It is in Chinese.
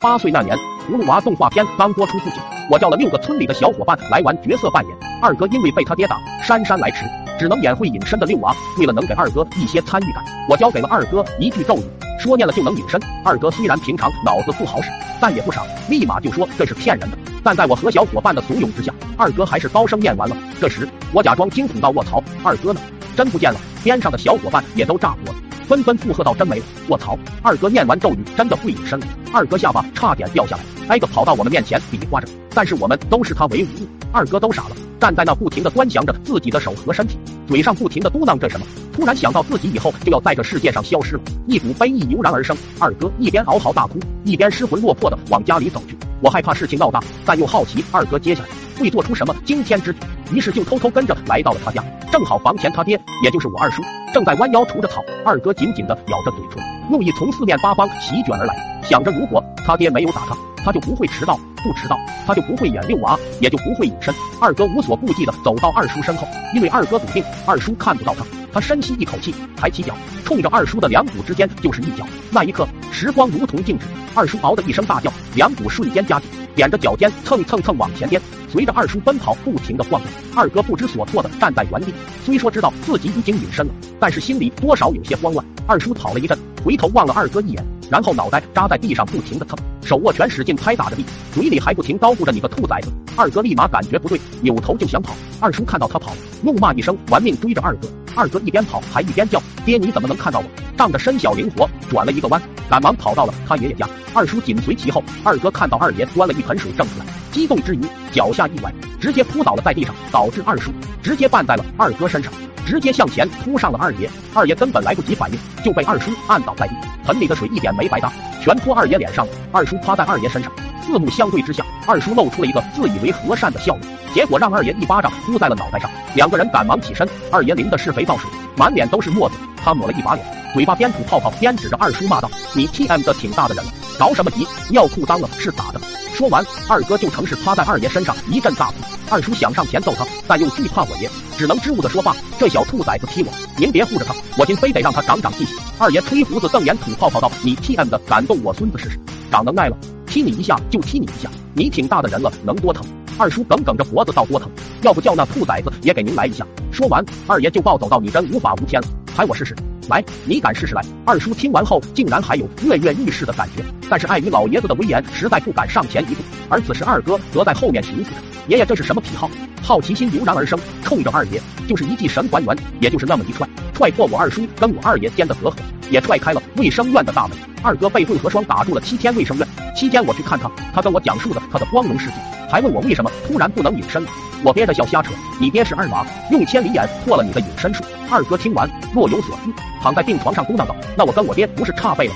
八岁那年，葫芦娃动画片刚播出不久，我叫了六个村里的小伙伴来玩角色扮演。二哥因为被他爹打，姗姗来迟，只能演会隐身的六娃。为了能给二哥一些参与感，我教给了二哥一句咒语，说念了就能隐身。二哥虽然平常脑子不好使，但也不傻，立马就说这是骗人的。但在我和小伙伴的怂恿之下，二哥还是高声念完了。这时，我假装惊恐道：“卧槽，二哥呢？真不见了！”边上的小伙伴也都炸锅了。纷纷附和道：“真没了！卧槽，二哥念完咒语真的会隐身了！”二哥下巴差点掉下来，挨个跑到我们面前比划着，但是我们都视他为无物。二哥都傻了，站在那不停的端详着自己的手和身体，嘴上不停的嘟囔着什么。突然想到自己以后就要在这世界上消失了，一股悲意油然而生。二哥一边嗷嚎大哭，一边失魂落魄的往家里走去。我害怕事情闹大，但又好奇二哥接下来会做出什么惊天之举，于是就偷偷跟着来到了他家。正好房前他爹，也就是我二叔，正在弯腰除着草。二哥紧紧地咬着嘴唇，怒意从四面八方席卷而来，想着如果他爹没有打他，他就不会迟到；不迟到，他就不会演六娃，也就不会隐身。二哥无所顾忌地走到二叔身后，因为二哥笃定二叔看不到他。他深吸一口气，抬起脚，冲着二叔的两股之间就是一脚。那一刻，时光如同静止。二叔嗷的一声大叫，两股瞬间夹紧，踮着脚尖蹭蹭蹭往前颠。随着二叔奔跑，不停的晃动。二哥不知所措的站在原地，虽说知道自己已经隐身了，但是心里多少有些慌乱。二叔跑了一阵，回头望了二哥一眼，然后脑袋扎在地上不停的蹭，手握拳使劲拍打着地，嘴里还不停叨咕着你个兔崽子。二哥立马感觉不对，扭头就想跑。二叔看到他跑，怒骂一声，玩命追着二哥。二哥一边跑还一边叫：“爹，你怎么能看到我？”仗着身小灵活，转了一个弯，赶忙跑到了他爷爷家。二叔紧随其后。二哥看到二爷端了一盆水挣出来，激动之余脚下一崴，直接扑倒了在地上，导致二叔直接绊在了二哥身上，直接向前扑上了二爷。二爷根本来不及反应，就被二叔按倒在地。盆里的水一点没白搭，全泼二爷脸上了。二叔趴在二爷身上，四目相对之下，二叔露出了一个自以为和善的笑容。结果让二爷一巴掌呼在了脑袋上，两个人赶忙起身。二爷淋的是肥皂水，满脸都是沫子，他抹了一把脸，嘴巴边吐泡泡边指着二叔骂道：“你 T M 的挺大的人了，着什么急？尿裤脏了是咋的？”说完，二哥就成是趴在二爷身上一阵大哭。二叔想上前揍他，但又惧怕我爷，只能支吾的说话：“这小兔崽子踢我，您别护着他，我今非得让他长长记性。”二爷吹胡子瞪眼吐泡泡道：“你 T M 的敢动我孙子试试？长能耐了，踢你一下就踢你一下，你挺大的人了，能多疼？”二叔梗梗着脖子道：“多疼，要不叫那兔崽子也给您来一下。”说完，二爷就暴走到：“你真无法无天了，还我试试？来，你敢试试来？”二叔听完后，竟然还有跃跃欲试的感觉，但是碍于老爷子的威严，实在不敢上前一步。而此时，二哥则在后面寻思着：“爷爷这是什么癖好？”好奇心油然而生，冲着二爷就是一记神还原，也就是那么一踹，踹破我二叔跟我二爷间的隔阂，也踹开了卫生院的大门。二哥被混合双打住了七天卫生院，期间我去看他，他跟我讲述的他的光荣事迹。还问我为什么突然不能隐身了，我憋着笑瞎扯。你爹是二娃，用千里眼破了你的隐身术。二哥听完若有所思，躺在病床上嘟囔道：“那我跟我爹不是差辈了？”